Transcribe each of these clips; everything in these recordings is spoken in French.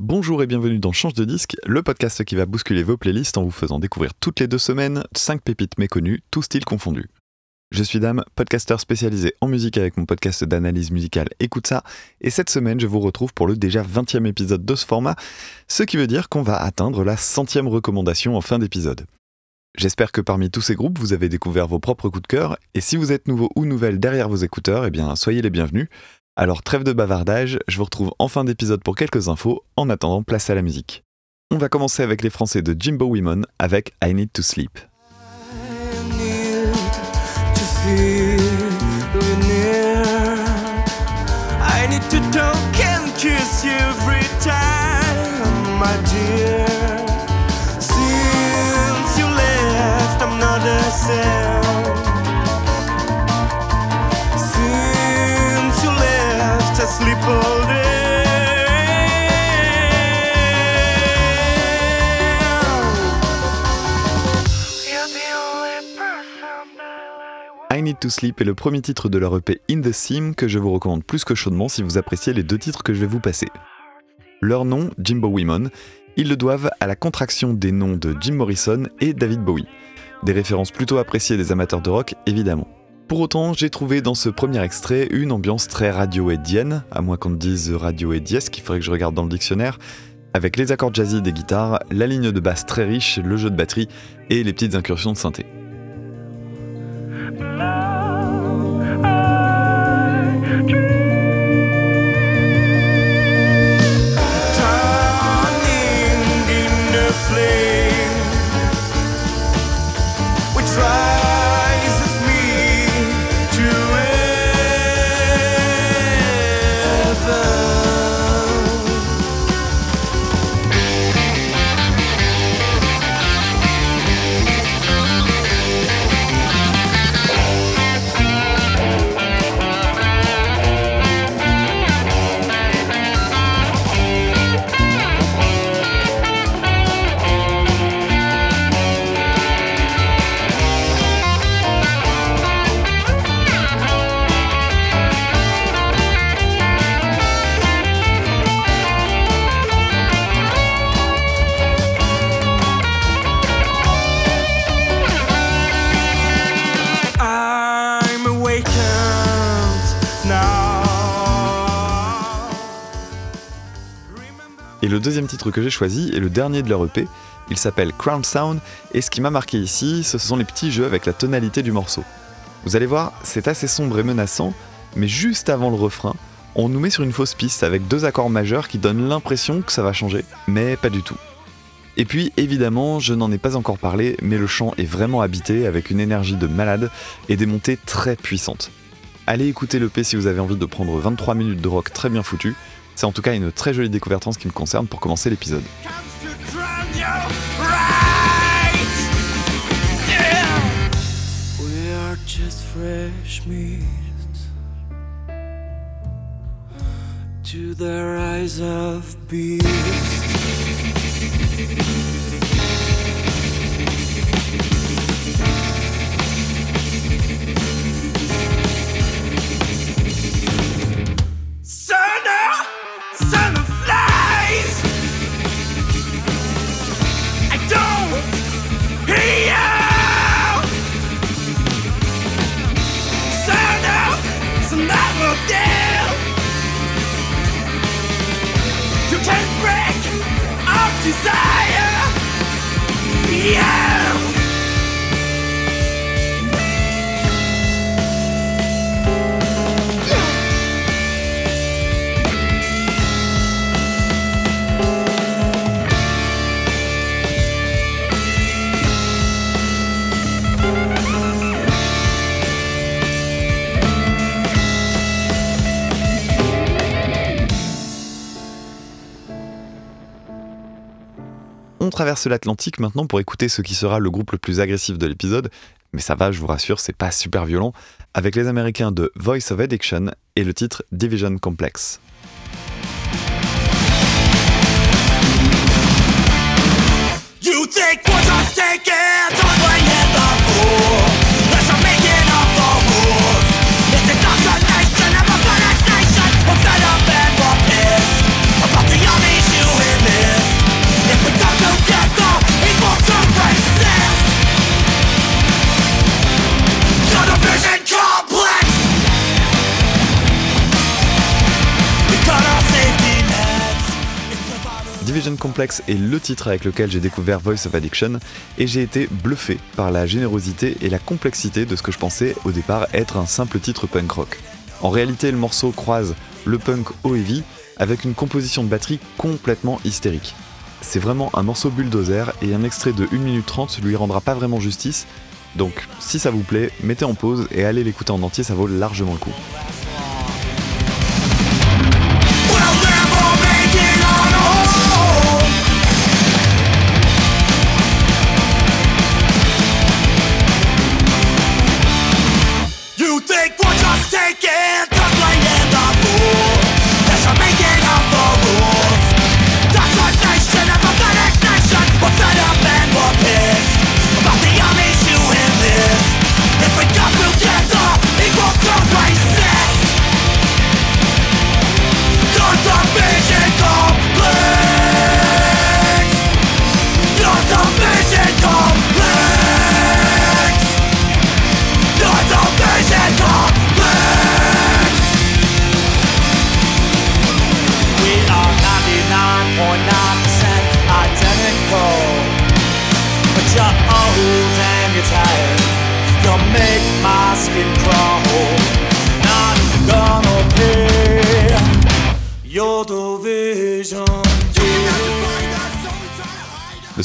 Bonjour et bienvenue dans Change de disque, le podcast qui va bousculer vos playlists en vous faisant découvrir toutes les deux semaines 5 pépites méconnues, tous styles confondus. Je suis Dame, podcasteur spécialisé en musique avec mon podcast d'analyse musicale Écoute ça, et cette semaine je vous retrouve pour le déjà 20e épisode de ce format, ce qui veut dire qu'on va atteindre la centième recommandation en fin d'épisode. J'espère que parmi tous ces groupes, vous avez découvert vos propres coups de cœur, et si vous êtes nouveau ou nouvelle derrière vos écouteurs, eh bien soyez les bienvenus. Alors trêve de bavardage, je vous retrouve en fin d'épisode pour quelques infos, en attendant place à la musique. On va commencer avec les Français de Jimbo Women avec I Need to Sleep. I need to talk and kiss every time, my dear. Need to Sleep est le premier titre de leur EP In the Seam que je vous recommande plus que chaudement si vous appréciez les deux titres que je vais vous passer. Leur nom, Jimbo Women, ils le doivent à la contraction des noms de Jim Morrison et David Bowie. Des références plutôt appréciées des amateurs de rock, évidemment. Pour autant, j'ai trouvé dans ce premier extrait une ambiance très radioheadienne, à moins qu'on dise radioheadiesque, qu'il faudrait que je regarde dans le dictionnaire, avec les accords jazzy des guitares, la ligne de basse très riche, le jeu de batterie et les petites incursions de synthé. Et le deuxième titre que j'ai choisi est le dernier de leur EP. Il s'appelle Crown Sound et ce qui m'a marqué ici, ce sont les petits jeux avec la tonalité du morceau. Vous allez voir, c'est assez sombre et menaçant, mais juste avant le refrain, on nous met sur une fausse piste avec deux accords majeurs qui donnent l'impression que ça va changer, mais pas du tout. Et puis évidemment, je n'en ai pas encore parlé, mais le chant est vraiment habité avec une énergie de malade et des montées très puissantes. Allez écouter l'EP si vous avez envie de prendre 23 minutes de rock très bien foutu. C'est en tout cas une très jolie découverte en ce qui me concerne pour commencer l'épisode. Desire. Yeah. Traverse l'Atlantique maintenant pour écouter ce qui sera le groupe le plus agressif de l'épisode, mais ça va, je vous rassure, c'est pas super violent, avec les Américains de Voice of Addiction et le titre Division Complex. Division Complex est le titre avec lequel j'ai découvert Voice of Addiction et j'ai été bluffé par la générosité et la complexité de ce que je pensais au départ être un simple titre punk rock. En réalité, le morceau croise le punk au heavy avec une composition de batterie complètement hystérique. C'est vraiment un morceau bulldozer et un extrait de 1 minute 30 lui rendra pas vraiment justice, donc si ça vous plaît, mettez en pause et allez l'écouter en entier, ça vaut largement le coup.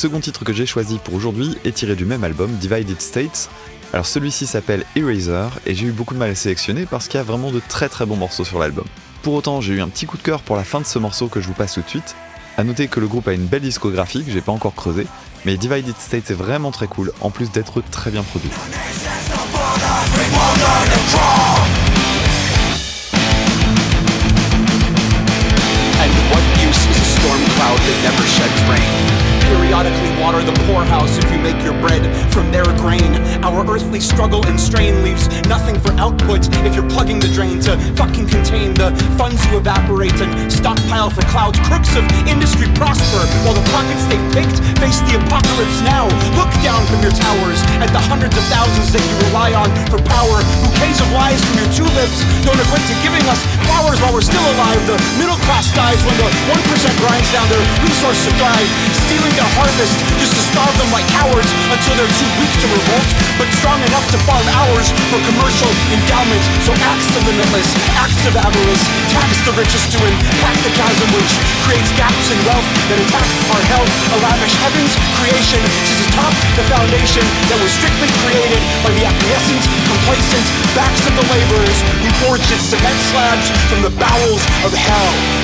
Second titre que j'ai choisi pour aujourd'hui est tiré du même album, Divided States. Alors celui-ci s'appelle Eraser et j'ai eu beaucoup de mal à sélectionner parce qu'il y a vraiment de très très bons morceaux sur l'album. Pour autant, j'ai eu un petit coup de cœur pour la fin de ce morceau que je vous passe tout de suite. A noter que le groupe a une belle discographie que j'ai pas encore creusé, mais Divided States est vraiment très cool en plus d'être très bien produit. Periodically water the poorhouse if you make your bread from their grain. Our earthly struggle and strain leaves nothing for output if you're plugging the drain to fucking contain the funds you evaporate and stockpile for clouds. Crooks of industry prosper while the pockets they've picked face the apocalypse now. Look down from your towers at the hundreds of thousands that you rely on for power. Bouquets of lies from your tulips don't equate to giving us flowers while we're still alive. The middle class dies when the 1% grinds down their resource supply, stealing their harvest just to starve them like cowards until they're too weak to revolt, but strong enough to farm ours for commercial endowment. So acts of limitless, acts of avarice, tax the richest to impact the chasm which creates gaps in wealth that attack our health. A lavish heavens creation sits atop the foundation that was strictly created by the acquiescent, complacent backs of the laborers who forged its cement slabs from the bowels of hell.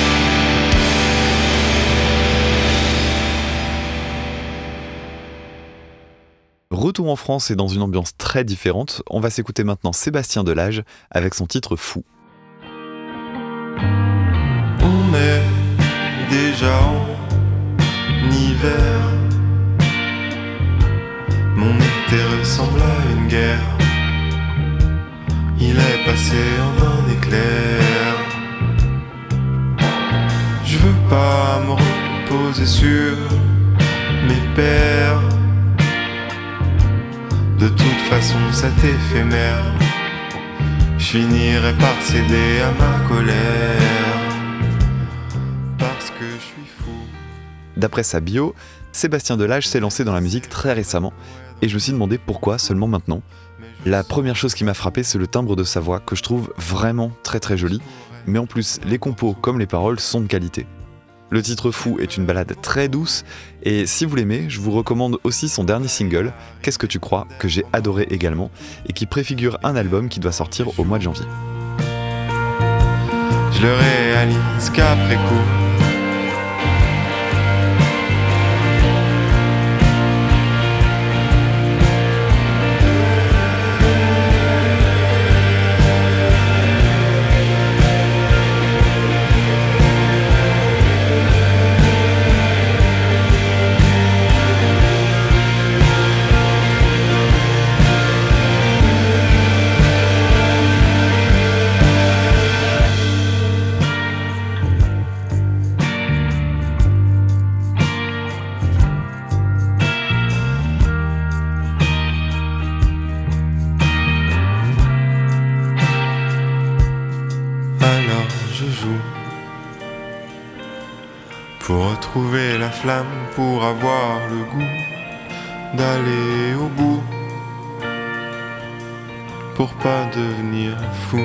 Retour en France et dans une ambiance très différente, on va s'écouter maintenant Sébastien Delage avec son titre Fou. On est Je finirai par céder à ma colère. Parce que je suis fou. D'après sa bio, Sébastien Delage s'est lancé dans la musique très récemment et je me suis demandé pourquoi seulement maintenant. La première chose qui m'a frappé, c'est le timbre de sa voix que je trouve vraiment très très joli, mais en plus, les compos comme les paroles sont de qualité. Le titre Fou est une balade très douce, et si vous l'aimez, je vous recommande aussi son dernier single, Qu'est-ce que tu crois, que j'ai adoré également, et qui préfigure un album qui doit sortir au mois de janvier. Je le réalise qu'après. Faut retrouver la flamme pour avoir le goût d'aller au bout. Pour pas devenir fou.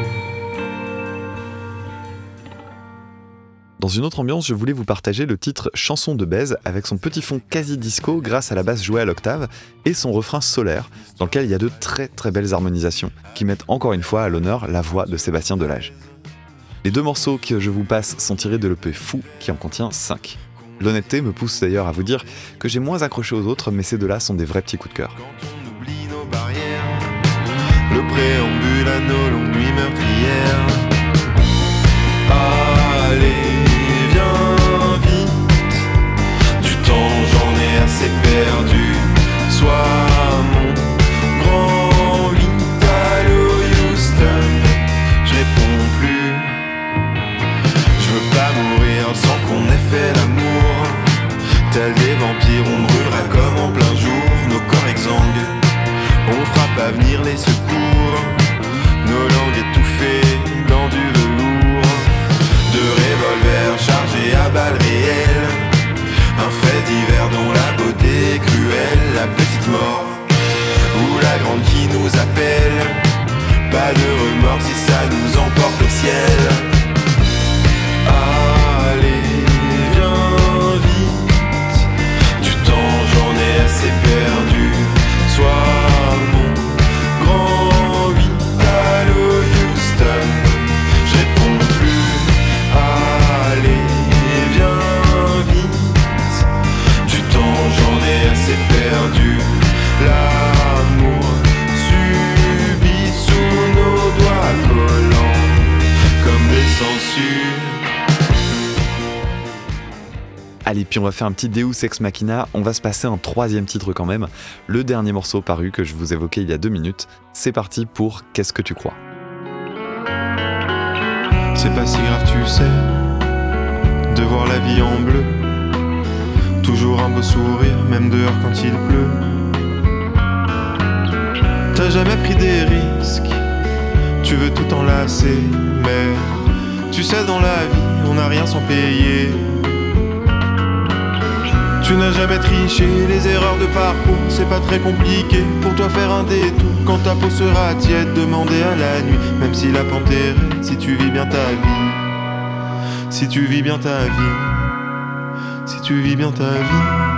Dans une autre ambiance, je voulais vous partager le titre Chanson de baise avec son petit fond quasi disco grâce à la basse jouée à l'octave et son refrain solaire dans lequel il y a de très très belles harmonisations qui mettent encore une fois à l'honneur la voix de Sébastien Delage. Les deux morceaux que je vous passe sont tirés de l'EP Fou qui en contient 5. L'honnêteté me pousse d'ailleurs à vous dire que j'ai moins accroché aux autres mais ces deux-là sont des vrais petits coups de cœur. Quand on oublie nos barrières, le préambule à nos longues nuits meurtrières. Allez, viens vite. Du temps, j'en ai assez perdu. Sois pas venir les secours, nos langues étouffées dans du velours. De revolvers chargés à balles réelles, un fait divers dont la beauté est cruelle, la petite mort ou la grande qui nous appelle. Pas de remords si ça nous emporte au ciel. Allez, puis on va faire un petit Deus Ex Machina, on va se passer un troisième titre quand même, le dernier morceau paru que je vous évoquais il y a deux minutes. C'est parti pour Qu'est-ce que tu crois? C'est pas si grave, tu sais, de voir la vie en bleu. Toujours un beau sourire, même dehors quand il pleut. T'as jamais pris des risques, tu veux tout enlacer, mais tu sais, dans la vie, on n'a rien sans payer. Tu n'as jamais triché, les erreurs de parcours, c'est pas très compliqué pour toi faire un détour. Quand ta peau sera tiède, demander à la nuit, même si la pente est raide, si tu vis bien ta vie. Si tu vis bien ta vie, si tu vis bien ta vie.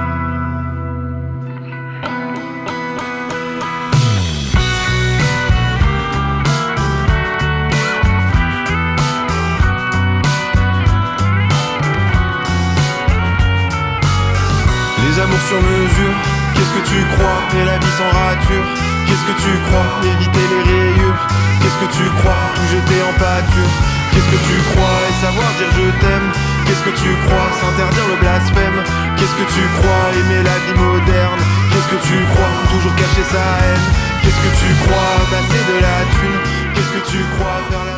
Que tu crois Et la vie sans rature, qu'est-ce que tu crois Éviter les rayures, qu'est-ce que tu crois Tout jeter en pâture, qu'est-ce que tu crois Et savoir dire je t'aime, qu'est-ce que tu crois S'interdire le blasphème, qu'est-ce que tu crois Aimer la vie moderne, qu'est-ce que tu crois Toujours cacher sa haine, qu'est-ce que tu crois Passer de la thune, qu'est-ce que tu crois Faire l'amour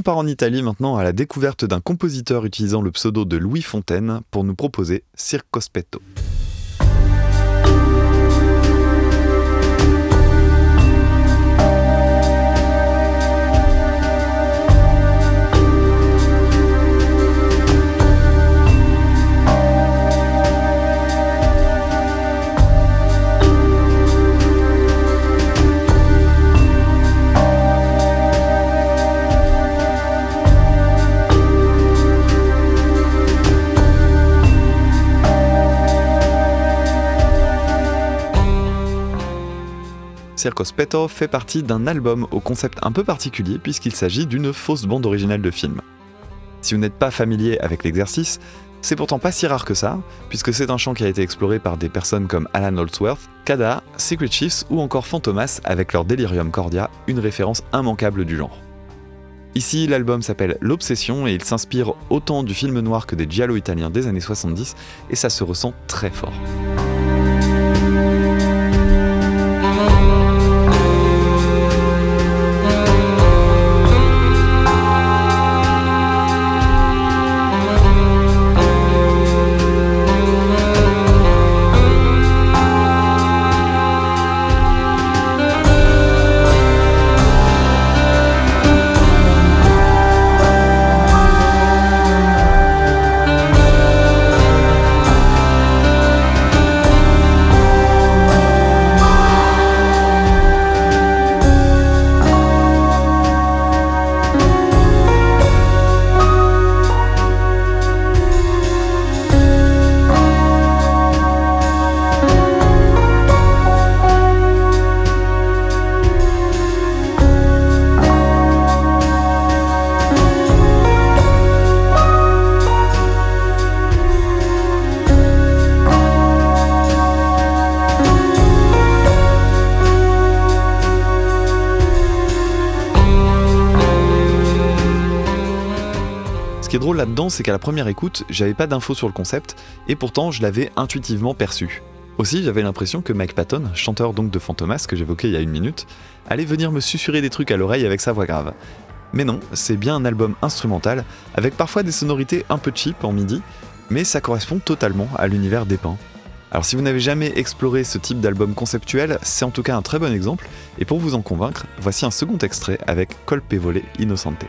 On part en Italie maintenant à la découverte d'un compositeur utilisant le pseudo de Louis Fontaine pour nous proposer Circospetto. Circospetto fait partie d'un album au concept un peu particulier puisqu'il s'agit d'une fausse bande originale de film. Si vous n'êtes pas familier avec l'exercice, c'est pourtant pas si rare que ça, puisque c'est un champ qui a été exploré par des personnes comme Alan Holdsworth, Kada, Secret Chiefs ou encore Fantomas avec leur Delirium Cordia, une référence immanquable du genre. Ici, l'album s'appelle L'Obsession et il s'inspire autant du film noir que des giallo italiens des années 70 et ça se ressent très fort. C'est qu'à la première écoute, j'avais pas d'infos sur le concept, et pourtant je l'avais intuitivement perçu. Aussi, j'avais l'impression que Mike Patton, chanteur donc de Fantomas que j'évoquais il y a une minute, allait venir me susurrer des trucs à l'oreille avec sa voix grave. Mais non, c'est bien un album instrumental, avec parfois des sonorités un peu cheap en midi, mais ça correspond totalement à l'univers dépeint. Alors si vous n'avez jamais exploré ce type d'album conceptuel, c'est en tout cas un très bon exemple, et pour vous en convaincre, voici un second extrait avec Colpevole Innocente.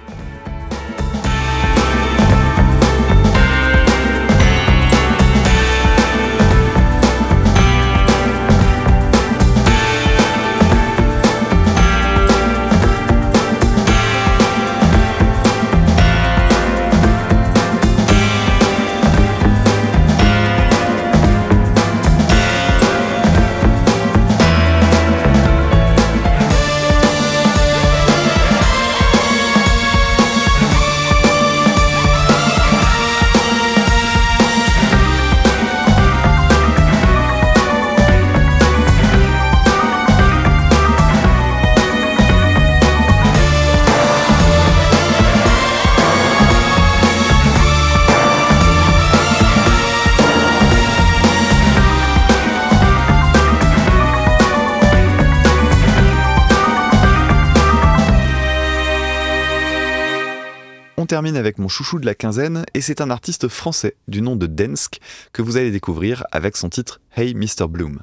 Termine avec mon chouchou de la quinzaine, et c'est un artiste français du nom de Densk que vous allez découvrir avec son titre Hey Mr. Bloom.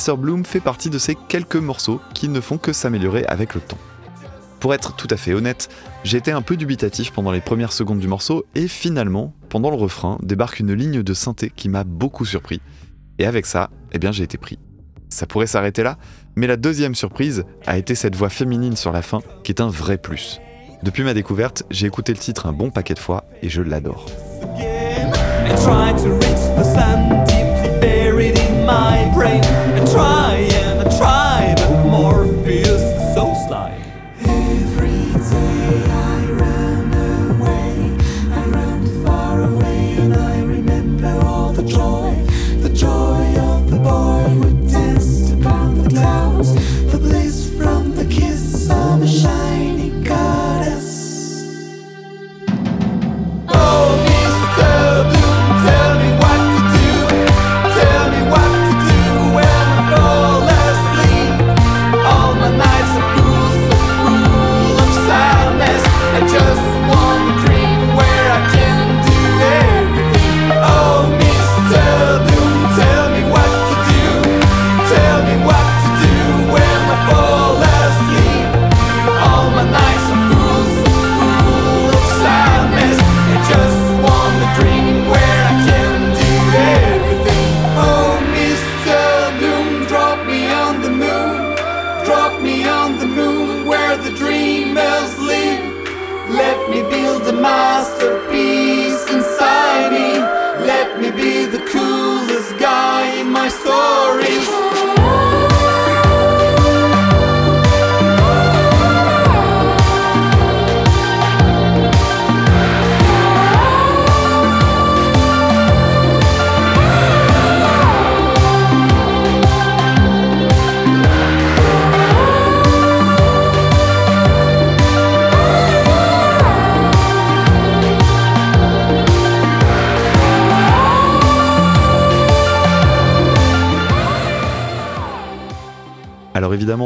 Mr. Bloom fait partie de ces quelques morceaux qui ne font que s'améliorer avec le temps. Pour être tout à fait honnête, j'ai été un peu dubitatif pendant les premières secondes du morceau et finalement, pendant le refrain, débarque une ligne de synthé qui m'a beaucoup surpris. Et avec ça, eh bien j'ai été pris. Ça pourrait s'arrêter là, mais la deuxième surprise a été cette voix féminine sur la fin qui est un vrai plus. Depuis ma découverte, j'ai écouté le titre un bon paquet de fois et je l'adore. My brain. I try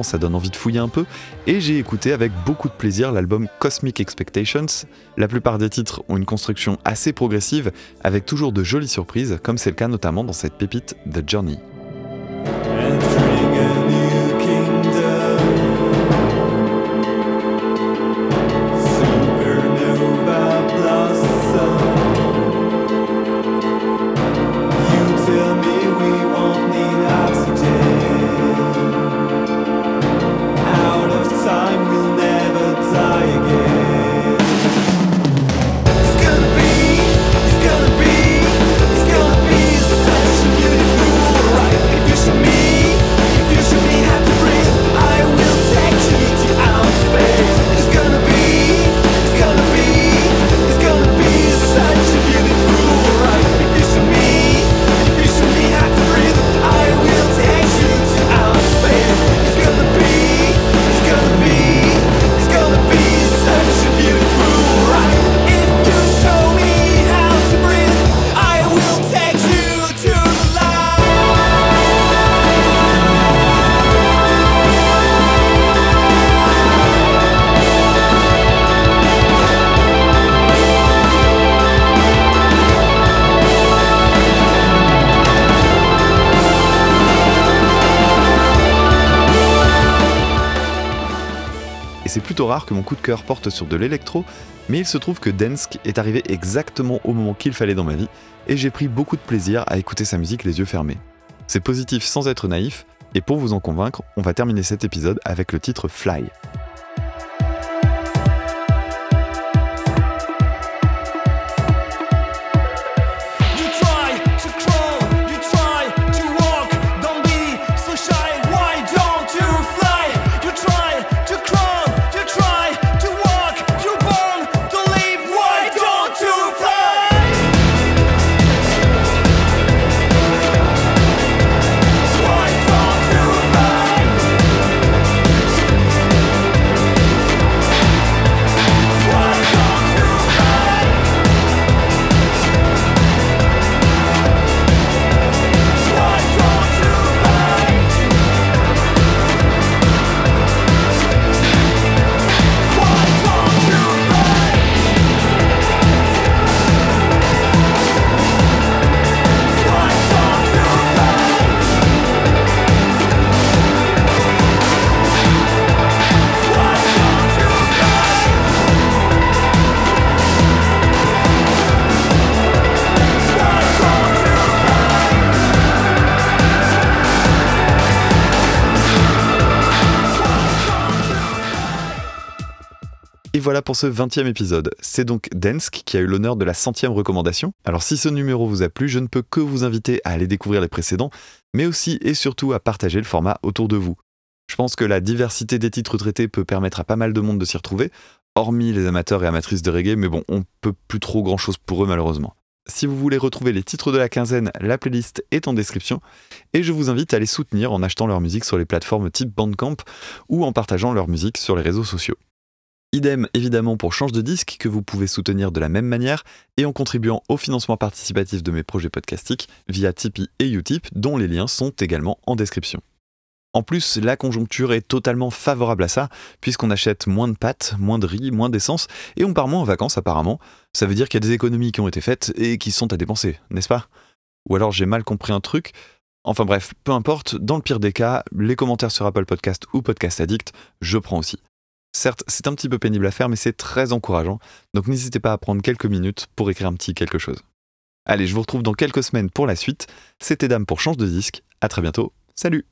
ça donne envie de fouiller un peu, et j'ai écouté avec beaucoup de plaisir l'album Cosmic Expectations. La plupart des titres ont une construction assez progressive, avec toujours de jolies surprises, comme c'est le cas notamment dans cette pépite The Journey. Plutôt rare que mon coup de cœur porte sur de l'électro, mais il se trouve que Densk est arrivé exactement au moment qu'il fallait dans ma vie, et j'ai pris beaucoup de plaisir à écouter sa musique les yeux fermés. C'est positif sans être naïf, et pour vous en convaincre, on va terminer cet épisode avec le titre Fly. Voilà pour ce 20e épisode. C'est donc Densk qui a eu l'honneur de la centième recommandation. Alors si ce numéro vous a plu, je ne peux que vous inviter à aller découvrir les précédents, mais aussi et surtout à partager le format autour de vous. Je pense que la diversité des titres traités peut permettre à pas mal de monde de s'y retrouver, hormis les amateurs et amatrices de reggae, mais bon, on peut plus trop grand chose pour eux malheureusement. Si vous voulez retrouver les titres de la quinzaine, la playlist est en description, et je vous invite à les soutenir en achetant leur musique sur les plateformes type Bandcamp ou en partageant leur musique sur les réseaux sociaux. Idem évidemment pour Change de disque que vous pouvez soutenir de la même manière et en contribuant au financement participatif de mes projets podcastiques via Tipeee et Utip dont les liens sont également en description. En plus, la conjoncture est totalement favorable à ça, puisqu'on achète moins de pâtes, moins de riz, moins d'essence, et on part moins en vacances apparemment. Ça veut dire qu'il y a des économies qui ont été faites et qui sont à dépenser, n'est-ce pas? Ou alors j'ai mal compris un truc Enfin bref, peu importe, dans le pire des cas, les commentaires sur Apple Podcast ou Podcast Addict, je prends aussi. Certes, c'est un petit peu pénible à faire, mais c'est très encourageant, donc n'hésitez pas à prendre quelques minutes pour écrire un petit quelque chose. Allez, je vous retrouve dans quelques semaines pour la suite. C'était Dame pour Change de disque. À très bientôt. Salut